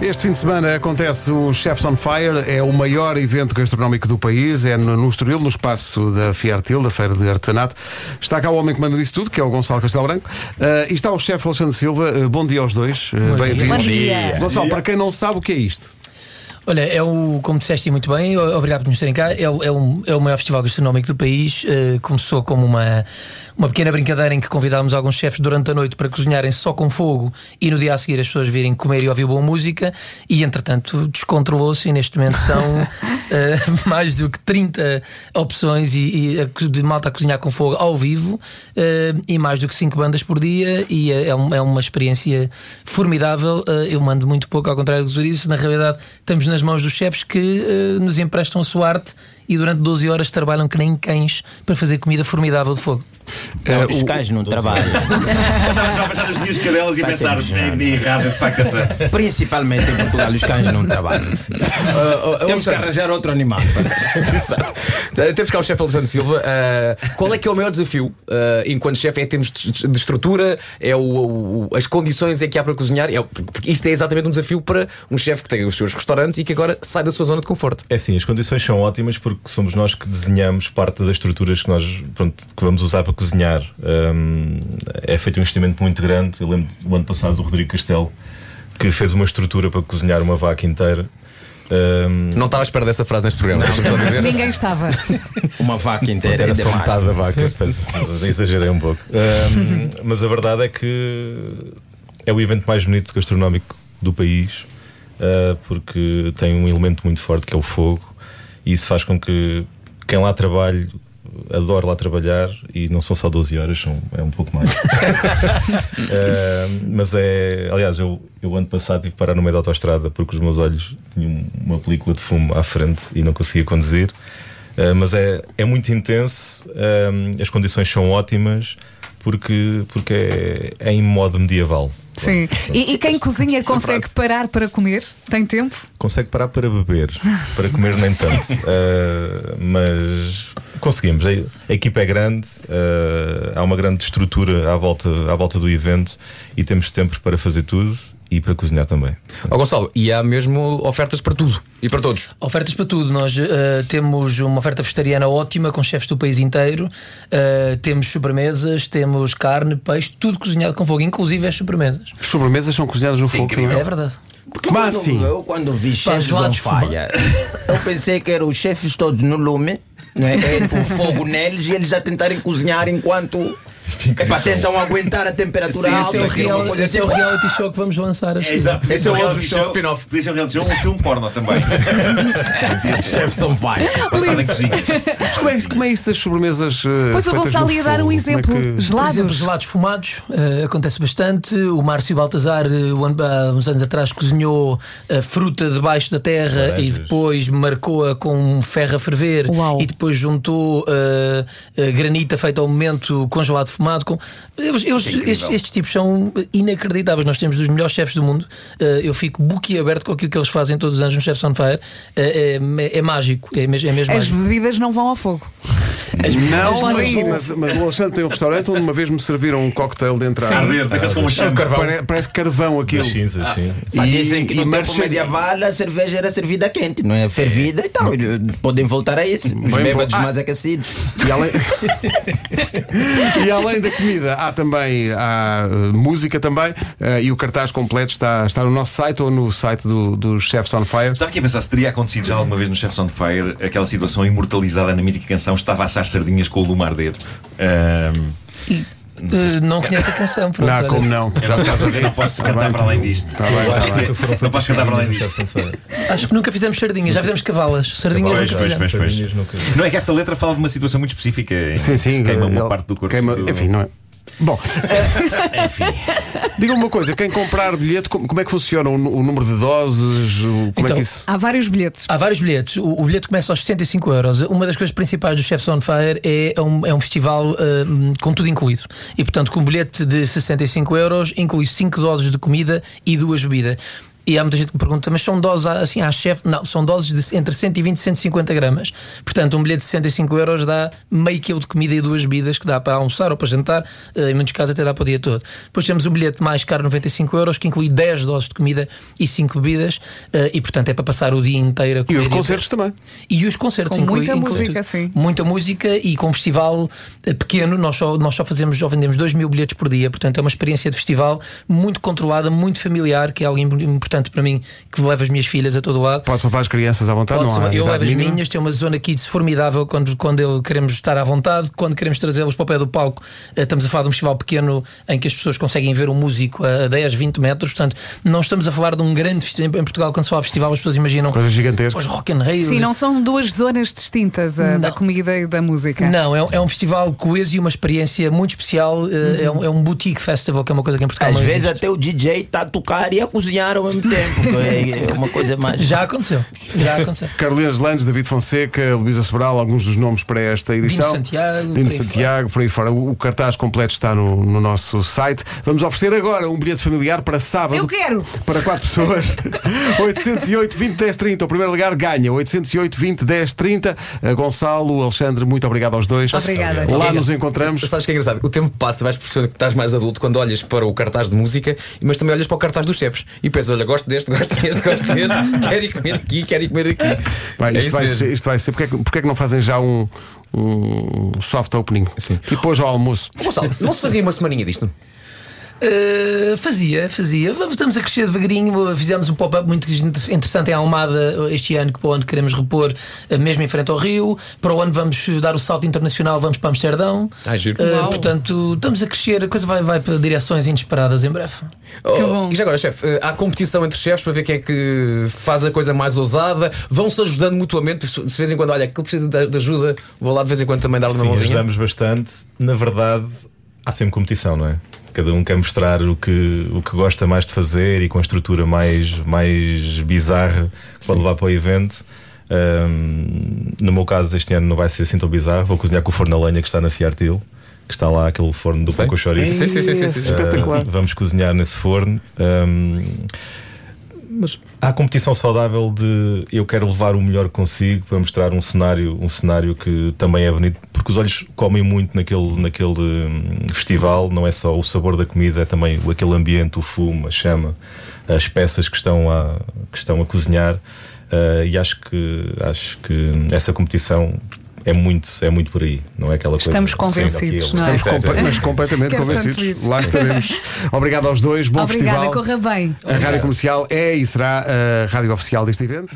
Este fim de semana acontece o Chefs on Fire, é o maior evento gastronómico do país, é no, no Estoril, no espaço da Fiertil, da Feira de Artesanato. Está cá o homem que manda disso tudo, que é o Gonçalo Castelo Branco. Uh, e está o chefe Alexandre Silva. Uh, bom dia aos dois. Uh, Bem-vindos. Bom dia. Gonçalo, para quem não sabe o que é isto. Olha, é o, como disseste muito bem, obrigado por nos terem cá. É, o, é, um, é o maior festival gastronómico do país. Uh, começou como uma, uma pequena brincadeira em que convidávamos alguns chefes durante a noite para cozinharem só com fogo e no dia a seguir as pessoas virem comer e ouvir boa música. E entretanto descontrolou-se e neste momento são uh, mais do que 30 opções e, e de malta a cozinhar com fogo ao vivo uh, e mais do que 5 bandas por dia. E é, é uma experiência formidável. eu mando muito pouco, ao contrário dos isso. Na realidade, estamos na nas mãos dos chefes que uh, nos emprestam a sua arte e durante 12 horas trabalham que nem cães para fazer comida formidável de fogo. Não, uh, os cães não trabalham. Estava a pensar nas minhas cadelas e a pensar é errado de facto essa. Principalmente em Portugal, os cães não trabalham. Uh, uh, Temos que arranjar outro animal. Exato. Temos cá o chefe Alexandre Silva. qual é que é o maior desafio enquanto chefe? É termos de estrutura? É o, o, as condições é que há para cozinhar? É, porque isto é exatamente um desafio para um chefe que tem os seus restaurantes e que agora sai da sua zona de conforto. É sim, as condições são ótimas porque somos nós que desenhamos parte das estruturas que nós pronto, que vamos usar para cozinhar. Um, é feito um investimento muito grande. Eu lembro do ano passado do Rodrigo Castelo que fez uma estrutura para cozinhar uma vaca inteira. Um... Não estava à espera dessa frase neste programa. Ninguém estava. Uma vaca inteira era só metade da vaca. exagerei um pouco. Um, mas a verdade é que é o evento mais bonito gastronómico do país uh, porque tem um elemento muito forte que é o fogo e isso faz com que quem lá trabalhe adore lá trabalhar e não são só 12 horas, são, é um pouco mais. uh, mas é. Aliás, eu, eu ano passado tive que parar no meio da autostrada porque os meus olhos tinham uma película de fumo à frente e não conseguia conduzir. Uh, mas é, é muito intenso, uh, as condições são ótimas porque, porque é, é em modo medieval. Sim. E, e quem cozinha consegue parar para comer? Tem tempo? Consegue parar para beber, para comer nem tanto. Uh, mas conseguimos. A, a, equipa é grande, uh, há uma grande estrutura à volta, à volta do evento e temos tempo para fazer tudo e para cozinhar também. Oh, Gonçalo, e há mesmo ofertas para tudo e para todos? Ofertas para tudo. Nós uh, temos uma oferta vegetariana ótima com chefes do país inteiro. Uh, temos sobremesas, temos carne, peixe, tudo cozinhado com fogo, inclusive as sobremesas. As sobremesas são cozinhadas no Sim, fogo. É verdade. Porque Mas quando, assim? eu quando vi chefes on fire, eu pensei que eram os chefes todos no lume, não é? é por fogo neles e eles a tentarem cozinhar enquanto é para tentar aguentar a temperatura sim, alta. Esse é o, real, esse é o reality show que vamos lançar. É, exato. Esse é o outro show spin-off. Podia ser um reality show, um filme porno também. On fire. Passado em cozinha. Como é, como é isso das sobremesas? Uh, pois o Gonçalo ia dar um é exemplo. É que... Gelados. Por exemplo, gelados fumados. Uh, acontece bastante. O Márcio Baltazar, uh, há uns anos atrás, cozinhou a fruta debaixo da terra e depois marcou-a com ferro a ferver Uau. e depois juntou granita feita ao momento congelado fumado. Com... Eles, eles, estes, estes, tipos são inacreditáveis. Nós temos dos melhores chefes do mundo. Uh, eu fico boquiaberto com aquilo que eles fazem todos os anos no Chefs on Fire. Uh, é, é, mágico. É, mesmo, é mesmo As mágico. bebidas não vão ao fogo. As não, mas, mas o Alexandre tem um restaurante onde uma vez me serviram um cocktail de entrada. Arder, daqueles com uma carvão. Parece, parece carvão aquilo. Cinza, ah. sim. E, dizem que no tempo medieval a cerveja era servida quente, não é? Fervida e tal. Podem voltar a isso. Os bêbados ah. mais aquecidos. E além... e além da comida, há também há, uh, música também. Uh, e o cartaz completo está, está no nosso site ou no site do, do Chefs on Fire. Estava aqui a pensar se teria acontecido já alguma vez no Chefs on Fire aquela situação imortalizada na mítica canção Estava a assar sardinhas com o lume arder. Uh, não conheço a canção, pronto, Não, como não? Eu não posso, não posso tá cantar para além disto. Tá bem, tá bem. Não posso cantar para além disto. Acho que nunca fizemos sardinhas, já fizemos cavalas. Sardinhas pois, nunca pois, pois, pois. Não é que essa letra fala de uma situação muito específica. Sim, sim. queima uma parte do corpo. Queima, enfim, não é. Bom, enfim. Diga uma coisa: quem comprar bilhete, como é que funciona o, número de doses? Como então, é que então, isso? Há vários bilhetes. Há vários bilhetes. O, o, bilhete começa aos 65 euros. Uma das coisas principais do Chefs on Fire é um, é um festival uh, com tudo incluído. E portanto, com um bilhete de 65 euros, inclui 5 doses de comida e duas bebidas. E há muita gente que me pergunta, mas são doses assim à chefe? Não, são doses de entre 120 e 150 gramas. Portanto, um bilhete de 65 euros dá meio quilo de comida e duas bebidas que dá para almoçar ou para jantar, eh, em muitos casos até dá para o dia todo. Depois temos um bilhete mais caro, 95 euros, que inclui 10 doses de comida e 5 bebidas, eh, e portanto é para passar o dia inteiro a E os concertos também. E os concertos, Com inclui, muita inclui música, sim. Muita música e com um festival eh, pequeno, nós só, nós só fazemos, só vendemos 2 mil bilhetes por dia, portanto é uma experiência de festival muito controlada, muito familiar, que é algo im- importante para mim, que levo as minhas filhas a todo lado. Pode levar as crianças à vontade, não há eu levo as mínima. minhas, tem uma zona kids formidável quando, quando eu queremos estar à vontade, quando queremos trazê-los para o pé do palco. eh, Estamos a falar de um festival pequeno em que as pessoas conseguem ver um músico a 10, 20 metros, portanto, não estamos a falar de um grande festival. Em Portugal, quando se fala festival, as pessoas imaginam Coisas gigantescas. os Rock and Rio. Sim, não são duas zonas distintas, a da Não. comida e da música. Não, é, um- é um festival coeso e uma experiência muito especial. eh, É, um, é um boutique festival, que é uma coisa que em Portugal Às não vezes existe. até o DJ está a tocar e a cozinhar ao mesmo tempo. É uma coisa mais. Já aconteceu. Já aconteceu. Carolina Landes, David Fonseca, Luísa Sobral, alguns dos nomes para esta edição. Santiago, Dino por aí Santiago, por aí fora. O, o cartaz completo está no, no nosso site. Vamos oferecer agora um bilhete familiar para sábado. Eu quero! Para quatro pessoas. 808 20 10 30. O primeiro lugar ganha. 808 20 10 30. Uh, Gonçalo, Alexandre, muito obrigado aos dois. Obrigada. Lá nos encontramos. Sabes que é engraçado? O tempo passa, vais percebendo que estás mais adulto quando olhas para o cartaz de música, mas também olhas para o cartaz dos chefes e pensas: olha, gosto deste, gosto deste, gosto deste, quero ir comer aqui, quero ir comer aqui. É isto, isso vai ser, isto vai ser. Porquê, é que- porquê é que não fazem já um, um soft opening? Sim. Tipo hoje ao almoço. Gonçalo, não se fazia uma semaninha disto? Uh, fazia, fazia. Estamos a crescer devagarinho. Fizemos um pop-up muito interessante em Almada uh, este ano, que para o ano queremos repor, uh, mesmo em frente ao Rio. Para o ano vamos dar o salto internacional, vamos para Amsterdão. Ah, giro. Uh, portanto, estamos a crescer, a coisa vai, vai para direções inesperadas em breve. Oh, e já agora, chefe, eh, há competição entre chefes para ver quem é que faz a coisa mais ousada, vão-se ajudando mutuamente. De vez em quando, olha, aquele precisa de de ajuda, vou lá de vez em quando também dar uma Sim, mãozinha. ajudamos bastante. Na verdade, há sempre competição, não é? Cada um quer mostrar o que, o que gosta mais de fazer e com a estrutura mais, mais bizarra que pode levar para o evento. Ahm, no meu caso, este ano não vai ser assim tão bizarro. Vou cozinhar com o forno a lenha que está na Fiartil, que está lá aquele forno do com chouriço. Sim, sim, sim, sim, sim, sim. Espetacular. Ah, vamos cozinhar nesse forno. Ahm, mas há competição saudável de eu quero levar o melhor consigo para mostrar um cenário, um cenário que também é bonito, porque os olhos comem muito naquele, naquele hum, festival, não é só o sabor da comida, é também aquele ambiente, o fumo, a chama, as peças que estão a, que estão a cozinhar. Ah, e acho que acho que essa competição é muito, é muito por aí, não é aquela coisa. Estamos sim, convencidos, daquilo. não é? Sim. Compa- mas completamente convencidos. Lá estaremos. Obrigado aos dois. Bom Obrigada, festival. corra bem. A Rádio Comercial é e será a rádio oficial deste evento.